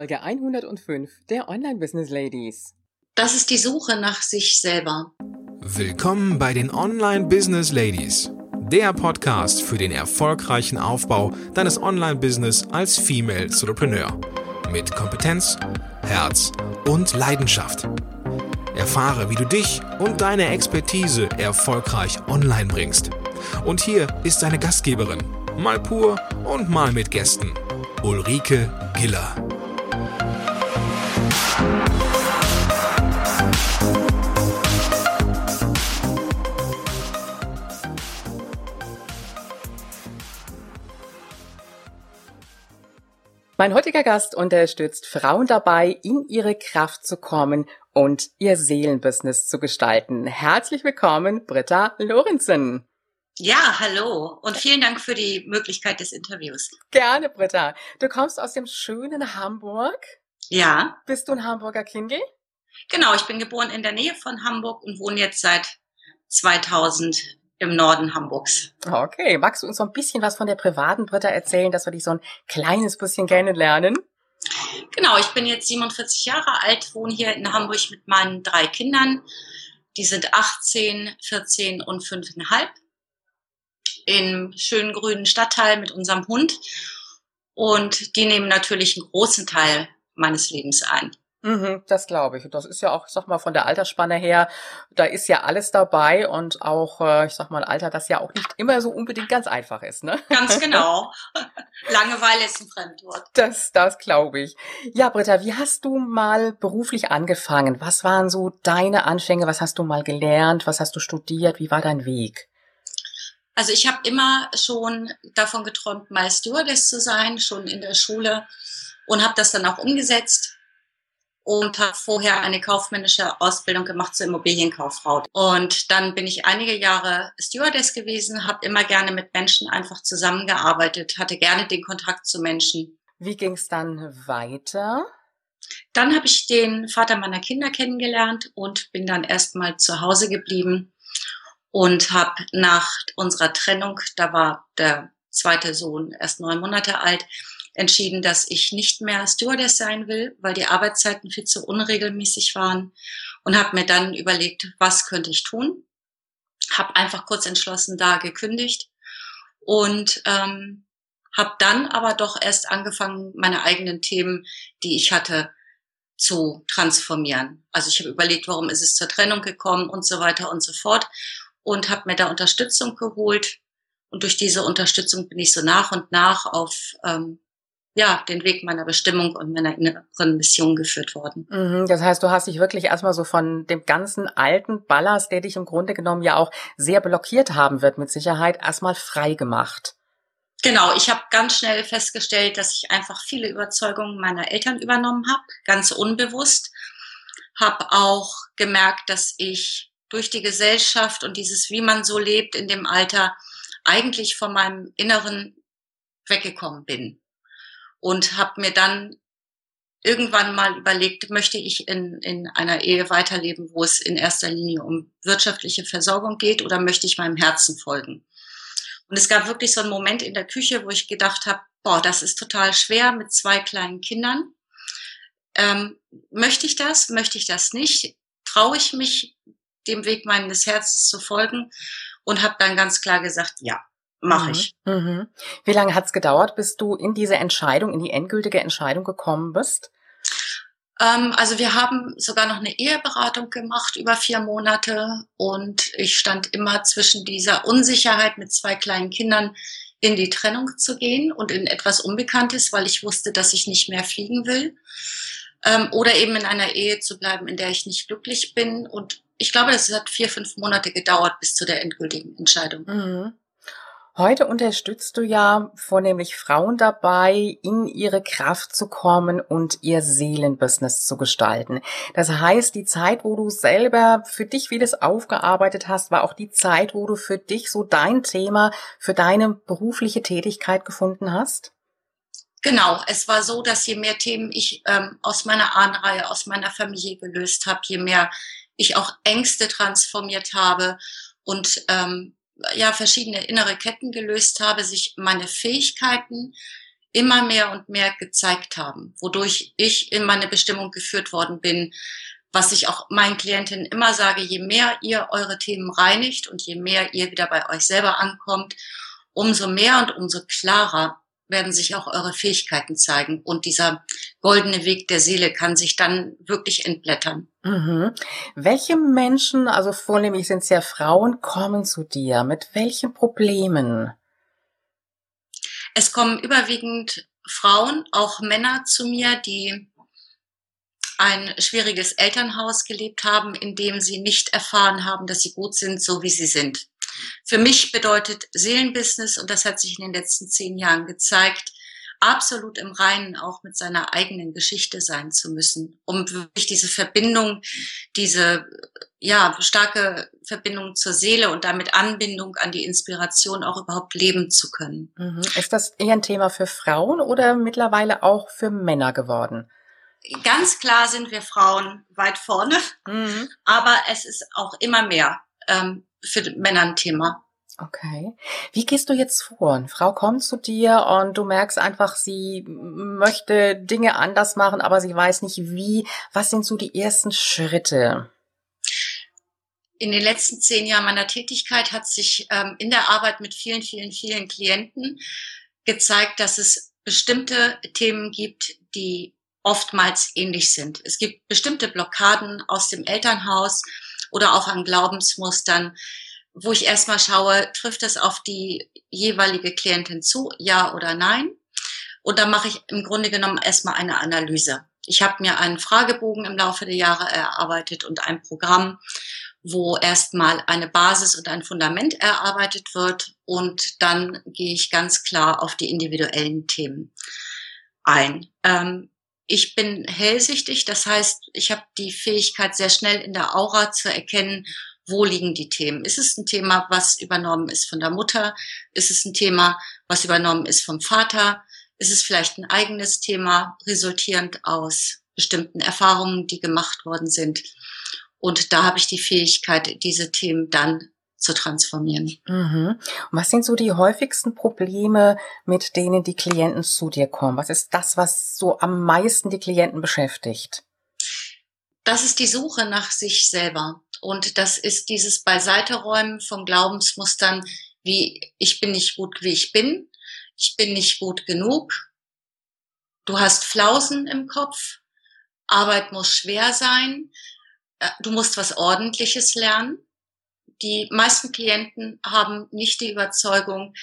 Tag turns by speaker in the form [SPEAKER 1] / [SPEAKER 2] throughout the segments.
[SPEAKER 1] Folge 105 der Online Business Ladies.
[SPEAKER 2] Das ist die Suche nach sich selber.
[SPEAKER 3] Willkommen bei den Online Business Ladies, der Podcast für den erfolgreichen Aufbau deines Online-Business als Female Entrepreneur mit Kompetenz, Herz und Leidenschaft. Erfahre, wie du dich und deine Expertise erfolgreich online bringst. Und hier ist deine Gastgeberin, mal pur und mal mit Gästen, Ulrike Giller.
[SPEAKER 1] Mein heutiger Gast unterstützt Frauen dabei, in ihre Kraft zu kommen und ihr Seelenbusiness zu gestalten. Herzlich willkommen, Britta Lorenzen.
[SPEAKER 2] Ja, hallo und vielen Dank für die Möglichkeit des Interviews.
[SPEAKER 1] Gerne, Britta. Du kommst aus dem schönen Hamburg.
[SPEAKER 2] Ja.
[SPEAKER 1] Bist du ein Hamburger Kindl?
[SPEAKER 2] Genau, ich bin geboren in der Nähe von Hamburg und wohne jetzt seit 2000 im Norden Hamburgs.
[SPEAKER 1] Okay, magst du uns so ein bisschen was von der privaten Britta erzählen, dass wir dich so ein kleines bisschen kennenlernen?
[SPEAKER 2] Genau, ich bin jetzt 47 Jahre alt, wohne hier in Hamburg mit meinen drei Kindern. Die sind 18, 14 und 5,5 im schönen grünen Stadtteil mit unserem Hund. Und die nehmen natürlich einen großen Teil meines Lebens ein.
[SPEAKER 1] Mhm, das glaube ich. Und das ist ja auch, ich sag mal, von der Altersspanne her, da ist ja alles dabei und auch, äh, ich sag mal, Alter, das ja auch nicht immer so unbedingt ganz einfach ist, ne?
[SPEAKER 2] Ganz genau. Langeweile ist ein Fremdwort.
[SPEAKER 1] Das, das glaube ich. Ja, Britta, wie hast du mal beruflich angefangen? Was waren so deine Anfänge? Was hast du mal gelernt? Was hast du studiert? Wie war dein Weg?
[SPEAKER 2] Also ich habe immer schon davon geträumt, mal Stewardess zu sein, schon in der Schule und habe das dann auch umgesetzt und habe vorher eine kaufmännische Ausbildung gemacht zur Immobilienkauffrau. Und dann bin ich einige Jahre Stewardess gewesen, habe immer gerne mit Menschen einfach zusammengearbeitet, hatte gerne den Kontakt zu Menschen.
[SPEAKER 1] Wie ging es dann weiter?
[SPEAKER 2] Dann habe ich den Vater meiner Kinder kennengelernt und bin dann erstmal zu Hause geblieben und habe nach unserer Trennung, da war der zweite Sohn erst neun Monate alt, entschieden, dass ich nicht mehr Stewardess sein will, weil die Arbeitszeiten viel zu unregelmäßig waren und habe mir dann überlegt, was könnte ich tun. Habe einfach kurz entschlossen da gekündigt und ähm, habe dann aber doch erst angefangen, meine eigenen Themen, die ich hatte, zu transformieren. Also ich habe überlegt, warum ist es zur Trennung gekommen und so weiter und so fort und habe mir da Unterstützung geholt. Und durch diese Unterstützung bin ich so nach und nach auf ähm, ja, den Weg meiner Bestimmung und meiner inneren Mission geführt worden.
[SPEAKER 1] Mhm, das heißt, du hast dich wirklich erstmal so von dem ganzen alten Ballast, der dich im Grunde genommen ja auch sehr blockiert haben wird, mit Sicherheit erstmal frei gemacht.
[SPEAKER 2] Genau, ich habe ganz schnell festgestellt, dass ich einfach viele Überzeugungen meiner Eltern übernommen habe, ganz unbewusst. Habe auch gemerkt, dass ich durch die Gesellschaft und dieses, wie man so lebt in dem Alter, eigentlich von meinem Inneren weggekommen bin und habe mir dann irgendwann mal überlegt, möchte ich in, in einer Ehe weiterleben, wo es in erster Linie um wirtschaftliche Versorgung geht oder möchte ich meinem Herzen folgen? Und es gab wirklich so einen Moment in der Küche, wo ich gedacht habe, boah, das ist total schwer mit zwei kleinen Kindern. Ähm, möchte ich das? Möchte ich das nicht? Traue ich mich, dem Weg meines Herzens zu folgen? Und habe dann ganz klar gesagt, ja mache mhm. ich.
[SPEAKER 1] Mhm. Wie lange hat's gedauert, bis du in diese Entscheidung, in die endgültige Entscheidung gekommen bist?
[SPEAKER 2] Ähm, also wir haben sogar noch eine Eheberatung gemacht über vier Monate und ich stand immer zwischen dieser Unsicherheit mit zwei kleinen Kindern in die Trennung zu gehen und in etwas Unbekanntes, weil ich wusste, dass ich nicht mehr fliegen will. Ähm, oder eben in einer Ehe zu bleiben, in der ich nicht glücklich bin. Und ich glaube, das hat vier, fünf Monate gedauert bis zu der endgültigen Entscheidung.
[SPEAKER 1] Mhm. Heute unterstützt du ja vornehmlich Frauen dabei, in ihre Kraft zu kommen und ihr Seelenbusiness zu gestalten. Das heißt, die Zeit, wo du selber für dich vieles aufgearbeitet hast, war auch die Zeit, wo du für dich so dein Thema für deine berufliche Tätigkeit gefunden hast?
[SPEAKER 2] Genau, es war so, dass je mehr Themen ich ähm, aus meiner Ahnenreihe, aus meiner Familie gelöst habe, je mehr ich auch Ängste transformiert habe und ähm, ja verschiedene innere Ketten gelöst habe, sich meine Fähigkeiten immer mehr und mehr gezeigt haben, wodurch ich in meine Bestimmung geführt worden bin, was ich auch meinen Klientinnen immer sage, je mehr ihr eure Themen reinigt und je mehr ihr wieder bei euch selber ankommt, umso mehr und umso klarer werden sich auch eure Fähigkeiten zeigen. Und dieser goldene Weg der Seele kann sich dann wirklich entblättern.
[SPEAKER 1] Mhm. Welche Menschen, also vornehmlich sind es ja Frauen, kommen zu dir? Mit welchen Problemen?
[SPEAKER 2] Es kommen überwiegend Frauen, auch Männer zu mir, die ein schwieriges Elternhaus gelebt haben, in dem sie nicht erfahren haben, dass sie gut sind, so wie sie sind. Für mich bedeutet Seelenbusiness, und das hat sich in den letzten zehn Jahren gezeigt, absolut im Reinen auch mit seiner eigenen Geschichte sein zu müssen, um wirklich diese Verbindung, diese ja starke Verbindung zur Seele und damit Anbindung an die Inspiration auch überhaupt leben zu können.
[SPEAKER 1] Mhm. Ist das eher ein Thema für Frauen oder mittlerweile auch für Männer geworden?
[SPEAKER 2] Ganz klar sind wir Frauen weit vorne, mhm. aber es ist auch immer mehr ähm, für Männer ein Thema.
[SPEAKER 1] Okay. Wie gehst du jetzt vor? Eine Frau kommt zu dir und du merkst einfach, sie möchte Dinge anders machen, aber sie weiß nicht wie. Was sind so die ersten Schritte?
[SPEAKER 2] In den letzten zehn Jahren meiner Tätigkeit hat sich ähm, in der Arbeit mit vielen, vielen, vielen Klienten gezeigt, dass es bestimmte Themen gibt, die oftmals ähnlich sind. Es gibt bestimmte Blockaden aus dem Elternhaus oder auch an Glaubensmustern, wo ich erstmal schaue, trifft das auf die jeweilige Klientin zu, ja oder nein? Und dann mache ich im Grunde genommen erstmal eine Analyse. Ich habe mir einen Fragebogen im Laufe der Jahre erarbeitet und ein Programm, wo erstmal eine Basis und ein Fundament erarbeitet wird und dann gehe ich ganz klar auf die individuellen Themen ein. Ähm, ich bin hellsichtig, das heißt, ich habe die Fähigkeit, sehr schnell in der Aura zu erkennen, wo liegen die Themen. Ist es ein Thema, was übernommen ist von der Mutter? Ist es ein Thema, was übernommen ist vom Vater? Ist es vielleicht ein eigenes Thema, resultierend aus bestimmten Erfahrungen, die gemacht worden sind? Und da habe ich die Fähigkeit, diese Themen dann zu transformieren.
[SPEAKER 1] Mhm. Was sind so die häufigsten Probleme, mit denen die Klienten zu dir kommen? Was ist das, was so am meisten die Klienten beschäftigt?
[SPEAKER 2] Das ist die Suche nach sich selber. Und das ist dieses Beiseiteräumen von Glaubensmustern, wie ich bin nicht gut, wie ich bin. Ich bin nicht gut genug. Du hast Flausen im Kopf. Arbeit muss schwer sein. Äh, du musst was Ordentliches lernen die meisten Klienten haben nicht die Überzeugung,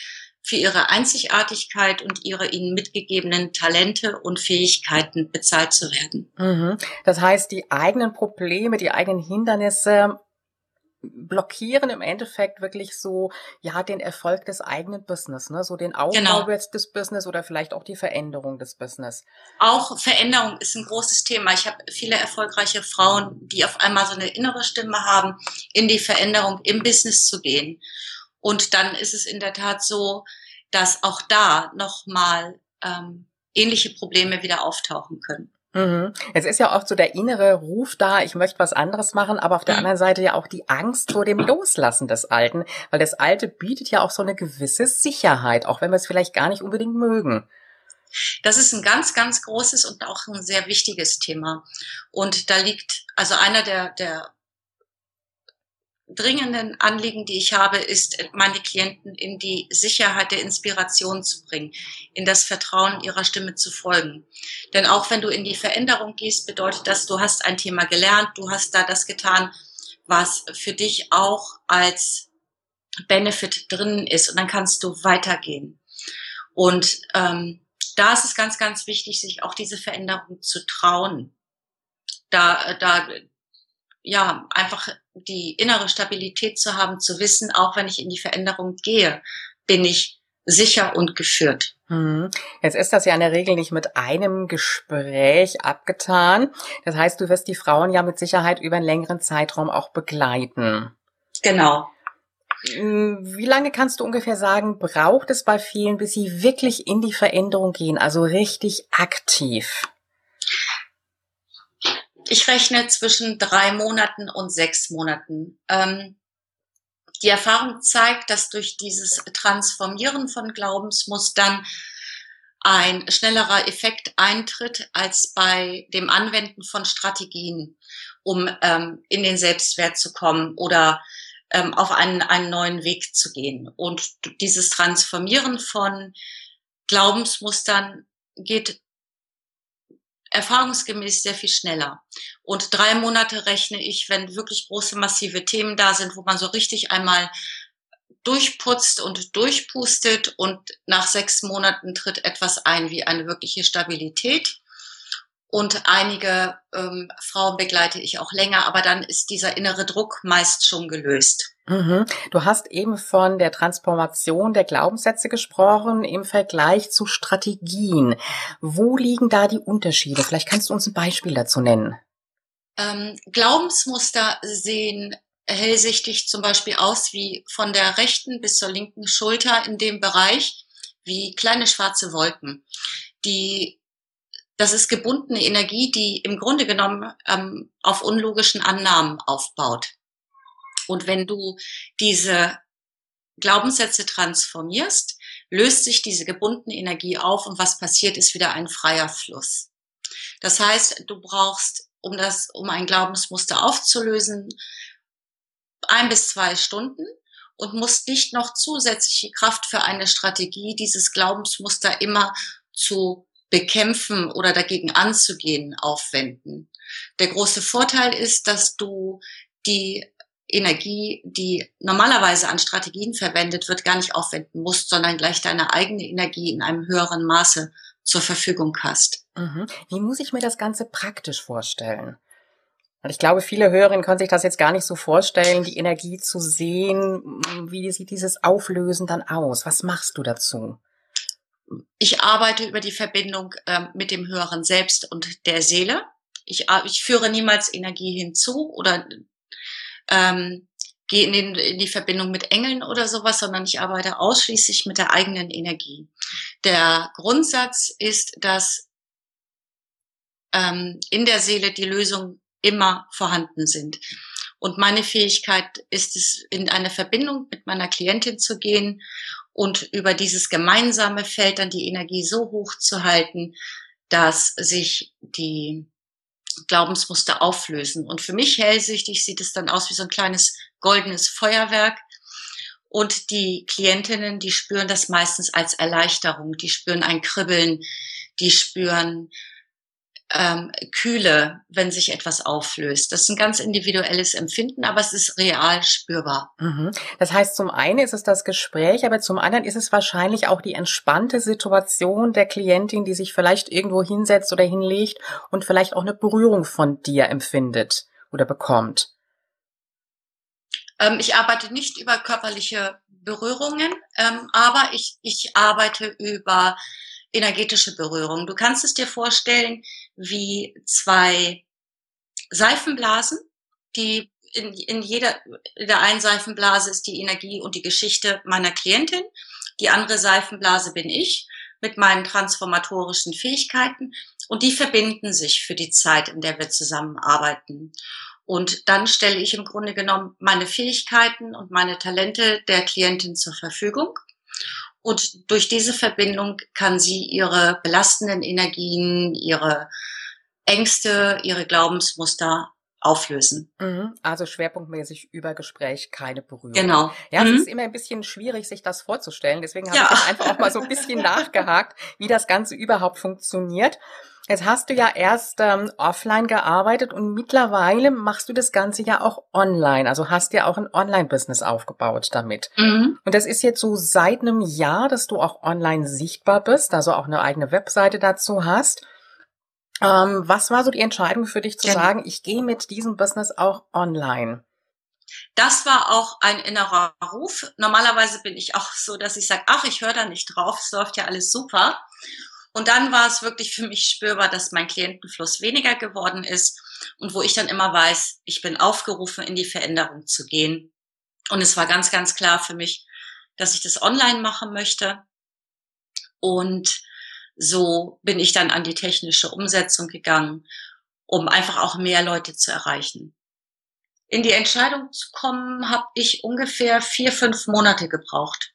[SPEAKER 2] für ihre Einzigartigkeit und ihre ihnen mitgegebenen Talente und Fähigkeiten bezahlt zu werden.
[SPEAKER 1] Mhm. Das heißt, die eigenen Probleme, die eigenen Hindernisse blockieren im Endeffekt wirklich so, ja, den Erfolg des eigenen Business, ne? so den Aufbau genau. des Business oder vielleicht auch die Veränderung des Business.
[SPEAKER 2] Auch Veränderung ist ein großes Thema. Ich habe viele erfolgreiche Frauen, die auf einmal so eine innere Stimme haben, in die Veränderung im Business zu gehen. Und dann ist es in der Tat so, dass auch da nochmal ähm, ähnliche Probleme wieder auftauchen können.
[SPEAKER 1] Mhm. Es ist ja oft so der innere Ruf da, ich möchte was anderes machen, aber auf der mhm. anderen Seite ja auch die Angst vor dem Loslassen des Alten, weil das Alte bietet ja auch so eine gewisse Sicherheit, auch wenn wir es vielleicht gar nicht unbedingt mögen.
[SPEAKER 2] Das ist ein ganz, ganz großes und auch ein sehr wichtiges Thema. Und da liegt, also einer der, der dringenden Anliegen, die ich habe, ist, meine Klienten in die Sicherheit der Inspiration zu bringen, in das Vertrauen ihrer Stimme zu folgen. Denn auch wenn du in die Veränderung gehst, bedeutet das, du hast ein Thema gelernt, du hast da das getan, was für dich auch als Benefit drin ist und dann kannst du weitergehen. Und ähm, da ist es ganz, ganz wichtig, sich auch diese Veränderung zu trauen. Da, da, ja, einfach die innere Stabilität zu haben, zu wissen, auch wenn ich in die Veränderung gehe, bin ich sicher und geführt.
[SPEAKER 1] Hm. Jetzt ist das ja in der Regel nicht mit einem Gespräch abgetan. Das heißt, du wirst die Frauen ja mit Sicherheit über einen längeren Zeitraum auch begleiten.
[SPEAKER 2] Genau.
[SPEAKER 1] Hm, wie lange kannst du ungefähr sagen, braucht es bei vielen, bis sie wirklich in die Veränderung gehen, also richtig aktiv?
[SPEAKER 2] Ich rechne zwischen drei Monaten und sechs Monaten. Ähm, die Erfahrung zeigt, dass durch dieses Transformieren von Glaubensmustern ein schnellerer Effekt eintritt als bei dem Anwenden von Strategien, um ähm, in den Selbstwert zu kommen oder ähm, auf einen, einen neuen Weg zu gehen. Und dieses Transformieren von Glaubensmustern geht erfahrungsgemäß sehr viel schneller. Und drei Monate rechne ich, wenn wirklich große, massive Themen da sind, wo man so richtig einmal durchputzt und durchpustet und nach sechs Monaten tritt etwas ein wie eine wirkliche Stabilität. Und einige ähm, Frauen begleite ich auch länger, aber dann ist dieser innere Druck meist schon gelöst.
[SPEAKER 1] Mhm. Du hast eben von der Transformation der Glaubenssätze gesprochen im Vergleich zu Strategien. Wo liegen da die Unterschiede? Vielleicht kannst du uns ein Beispiel dazu nennen.
[SPEAKER 2] Ähm, Glaubensmuster sehen hellsichtig zum Beispiel aus wie von der rechten bis zur linken Schulter in dem Bereich wie kleine schwarze Wolken. Die, das ist gebundene Energie, die im Grunde genommen ähm, auf unlogischen Annahmen aufbaut. Und wenn du diese Glaubenssätze transformierst, löst sich diese gebundene Energie auf und was passiert, ist wieder ein freier Fluss. Das heißt, du brauchst, um das, um ein Glaubensmuster aufzulösen, ein bis zwei Stunden und musst nicht noch zusätzliche Kraft für eine Strategie, dieses Glaubensmuster immer zu bekämpfen oder dagegen anzugehen, aufwenden. Der große Vorteil ist, dass du die Energie, die normalerweise an Strategien verwendet wird, gar nicht aufwenden musst, sondern gleich deine eigene Energie in einem höheren Maße zur Verfügung hast.
[SPEAKER 1] Mhm. Wie muss ich mir das Ganze praktisch vorstellen? Und ich glaube, viele Hörerinnen können sich das jetzt gar nicht so vorstellen, die Energie zu sehen. Wie sieht dieses Auflösen dann aus? Was machst du dazu?
[SPEAKER 2] Ich arbeite über die Verbindung äh, mit dem höheren Selbst und der Seele. Ich, äh, ich führe niemals Energie hinzu oder ähm, gehe in, den, in die Verbindung mit Engeln oder sowas, sondern ich arbeite ausschließlich mit der eigenen Energie. Der Grundsatz ist, dass ähm, in der Seele die Lösung immer vorhanden sind. Und meine Fähigkeit ist es, in eine Verbindung mit meiner Klientin zu gehen und über dieses gemeinsame Feld dann die Energie so hoch zu halten, dass sich die Glaubensmuster auflösen. Und für mich hellsichtig sieht es dann aus wie so ein kleines goldenes Feuerwerk. Und die Klientinnen, die spüren das meistens als Erleichterung. Die spüren ein Kribbeln, die spüren ähm, Kühle, wenn sich etwas auflöst. Das ist ein ganz individuelles Empfinden, aber es ist real spürbar.
[SPEAKER 1] Mhm. Das heißt, zum einen ist es das Gespräch, aber zum anderen ist es wahrscheinlich auch die entspannte Situation der Klientin, die sich vielleicht irgendwo hinsetzt oder hinlegt und vielleicht auch eine Berührung von dir empfindet oder bekommt.
[SPEAKER 2] Ähm, ich arbeite nicht über körperliche Berührungen, ähm, aber ich, ich arbeite über energetische Berührung. Du kannst es dir vorstellen wie zwei Seifenblasen, die in, in jeder, in der einen Seifenblase ist die Energie und die Geschichte meiner Klientin. Die andere Seifenblase bin ich mit meinen transformatorischen Fähigkeiten und die verbinden sich für die Zeit, in der wir zusammenarbeiten. Und dann stelle ich im Grunde genommen meine Fähigkeiten und meine Talente der Klientin zur Verfügung. Und durch diese Verbindung kann sie ihre belastenden Energien, ihre Ängste, ihre Glaubensmuster auflösen.
[SPEAKER 1] Mhm. Also schwerpunktmäßig über Gespräch keine Berührung.
[SPEAKER 2] Genau.
[SPEAKER 1] Ja, es mhm. ist immer ein bisschen schwierig, sich das vorzustellen. Deswegen habe ja. ich einfach auch mal so ein bisschen nachgehakt, wie das Ganze überhaupt funktioniert. Jetzt hast du ja erst ähm, offline gearbeitet und mittlerweile machst du das Ganze ja auch online. Also hast ja auch ein Online-Business aufgebaut damit. Mhm. Und das ist jetzt so seit einem Jahr, dass du auch online sichtbar bist, also auch eine eigene Webseite dazu hast. Ähm, was war so die Entscheidung für dich zu ja. sagen, ich gehe mit diesem Business auch online?
[SPEAKER 2] Das war auch ein innerer Ruf. Normalerweise bin ich auch so, dass ich sage, ach, ich höre da nicht drauf, es läuft ja alles super. Und dann war es wirklich für mich spürbar, dass mein Klientenfluss weniger geworden ist und wo ich dann immer weiß, ich bin aufgerufen, in die Veränderung zu gehen. Und es war ganz, ganz klar für mich, dass ich das online machen möchte. Und so bin ich dann an die technische Umsetzung gegangen, um einfach auch mehr Leute zu erreichen. In die Entscheidung zu kommen, habe ich ungefähr vier, fünf Monate gebraucht.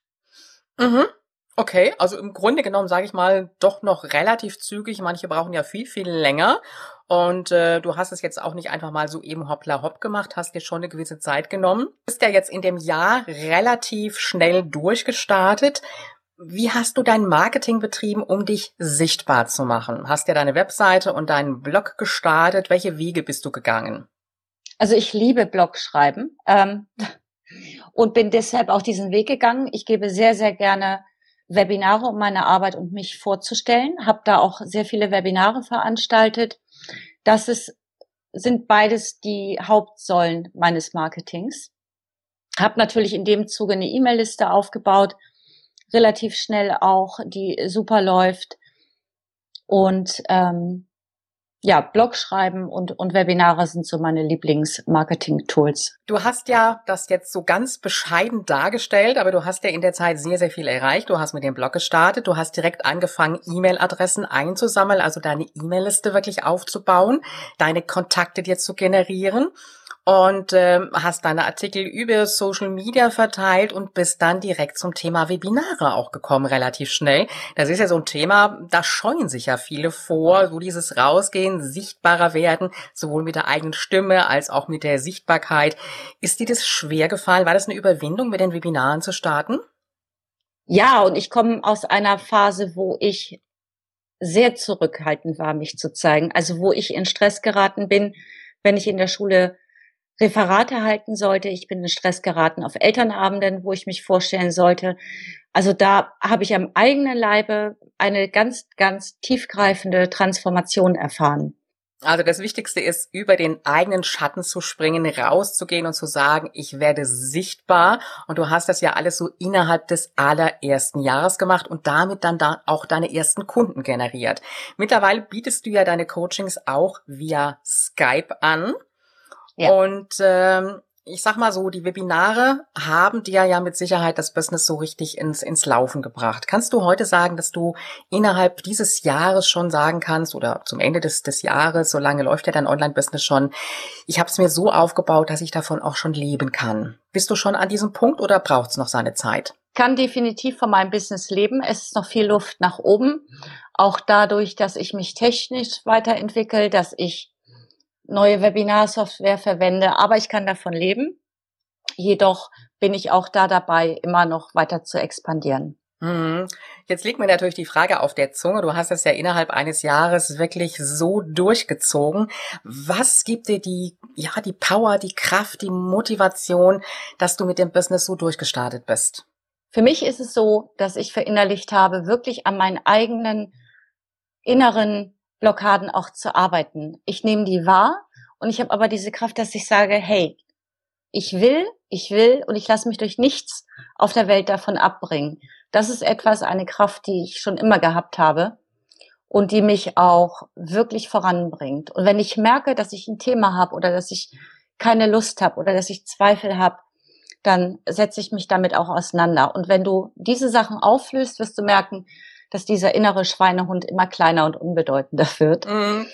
[SPEAKER 1] Mhm. Okay, also im Grunde genommen sage ich mal doch noch relativ zügig. Manche brauchen ja viel, viel länger. Und äh, du hast es jetzt auch nicht einfach mal so eben hoppla hopp gemacht, hast dir schon eine gewisse Zeit genommen. Bist ja jetzt in dem Jahr relativ schnell durchgestartet. Wie hast du dein Marketing betrieben, um dich sichtbar zu machen? Hast ja deine Webseite und deinen Blog gestartet. Welche Wege bist du gegangen?
[SPEAKER 2] Also ich liebe Blogschreiben ähm, und bin deshalb auch diesen Weg gegangen. Ich gebe sehr, sehr gerne Webinare, um meine Arbeit und mich vorzustellen. Habe da auch sehr viele Webinare veranstaltet. Das ist, sind beides die Hauptsäulen meines Marketings. Habe natürlich in dem Zuge eine E-Mail-Liste aufgebaut, relativ schnell auch, die super läuft. Und ähm, ja, Blog schreiben und, und Webinare sind so meine Lieblings-Marketing-Tools.
[SPEAKER 1] Du hast ja das jetzt so ganz bescheiden dargestellt, aber du hast ja in der Zeit sehr, sehr viel erreicht. Du hast mit dem Blog gestartet, du hast direkt angefangen, E-Mail-Adressen einzusammeln, also deine E-Mail-Liste wirklich aufzubauen, deine Kontakte dir zu generieren und ähm, hast deine Artikel über Social Media verteilt und bist dann direkt zum Thema Webinare auch gekommen, relativ schnell. Das ist ja so ein Thema, da scheuen sich ja viele vor, so dieses Rausgehen, sichtbarer werden, sowohl mit der eigenen Stimme als auch mit der Sichtbarkeit. Ist dir das schwer gefallen? War das eine Überwindung, mit den Webinaren zu starten?
[SPEAKER 2] Ja, und ich komme aus einer Phase, wo ich sehr zurückhaltend war, mich zu zeigen. Also wo ich in Stress geraten bin, wenn ich in der Schule Referate halten sollte. Ich bin in Stress geraten auf Elternabenden, wo ich mich vorstellen sollte. Also da habe ich am eigenen Leibe eine ganz, ganz tiefgreifende Transformation erfahren.
[SPEAKER 1] Also das Wichtigste ist, über den eigenen Schatten zu springen, rauszugehen und zu sagen, ich werde sichtbar. Und du hast das ja alles so innerhalb des allerersten Jahres gemacht und damit dann da auch deine ersten Kunden generiert. Mittlerweile bietest du ja deine Coachings auch via Skype an. Ja. Und ähm, ich sag mal so, die Webinare haben dir ja mit Sicherheit das Business so richtig ins, ins Laufen gebracht. Kannst du heute sagen, dass du innerhalb dieses Jahres schon sagen kannst oder zum Ende des, des Jahres, so lange läuft ja dein Online-Business schon, ich habe es mir so aufgebaut, dass ich davon auch schon leben kann. Bist du schon an diesem Punkt oder braucht es noch seine Zeit?
[SPEAKER 2] kann definitiv von meinem Business leben. Es ist noch viel Luft nach oben. Auch dadurch, dass ich mich technisch weiterentwickle, dass ich neue Webinarsoftware verwende, aber ich kann davon leben. Jedoch bin ich auch da dabei, immer noch weiter zu expandieren.
[SPEAKER 1] Mhm. Jetzt liegt mir natürlich die Frage auf der Zunge. Du hast es ja innerhalb eines Jahres wirklich so durchgezogen. Was gibt dir die, ja, die Power, die Kraft, die Motivation, dass du mit dem Business so durchgestartet bist?
[SPEAKER 2] Für mich ist es so, dass ich verinnerlicht habe, wirklich an meinen eigenen inneren Blockaden auch zu arbeiten. Ich nehme die wahr und ich habe aber diese Kraft, dass ich sage, hey, ich will, ich will und ich lasse mich durch nichts auf der Welt davon abbringen. Das ist etwas, eine Kraft, die ich schon immer gehabt habe und die mich auch wirklich voranbringt. Und wenn ich merke, dass ich ein Thema habe oder dass ich keine Lust habe oder dass ich Zweifel habe, dann setze ich mich damit auch auseinander. Und wenn du diese Sachen auflöst, wirst du merken, dass dieser innere Schweinehund immer kleiner und unbedeutender wird. Mhm.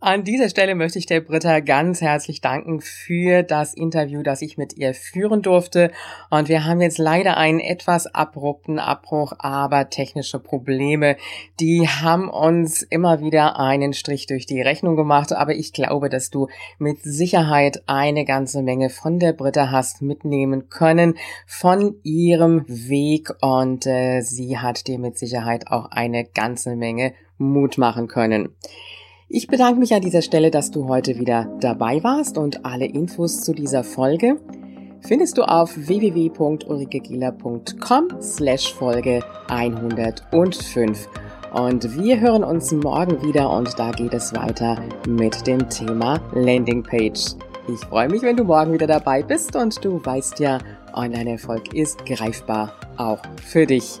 [SPEAKER 1] An dieser Stelle möchte ich der Britta ganz herzlich danken für das Interview, das ich mit ihr führen durfte. Und wir haben jetzt leider einen etwas abrupten Abbruch, aber technische Probleme, die haben uns immer wieder einen Strich durch die Rechnung gemacht. Aber ich glaube, dass du mit Sicherheit eine ganze Menge von der Britta hast mitnehmen können, von ihrem Weg. Und äh, sie hat dir mit Sicherheit auch eine ganze Menge Mut machen können. Ich bedanke mich an dieser Stelle, dass du heute wieder dabei warst und alle Infos zu dieser Folge findest du auf www.ulrikegieler.com slash Folge 105. Und wir hören uns morgen wieder und da geht es weiter mit dem Thema Landingpage. Ich freue mich, wenn du morgen wieder dabei bist und du weißt ja, Online-Erfolg ist greifbar, auch für dich.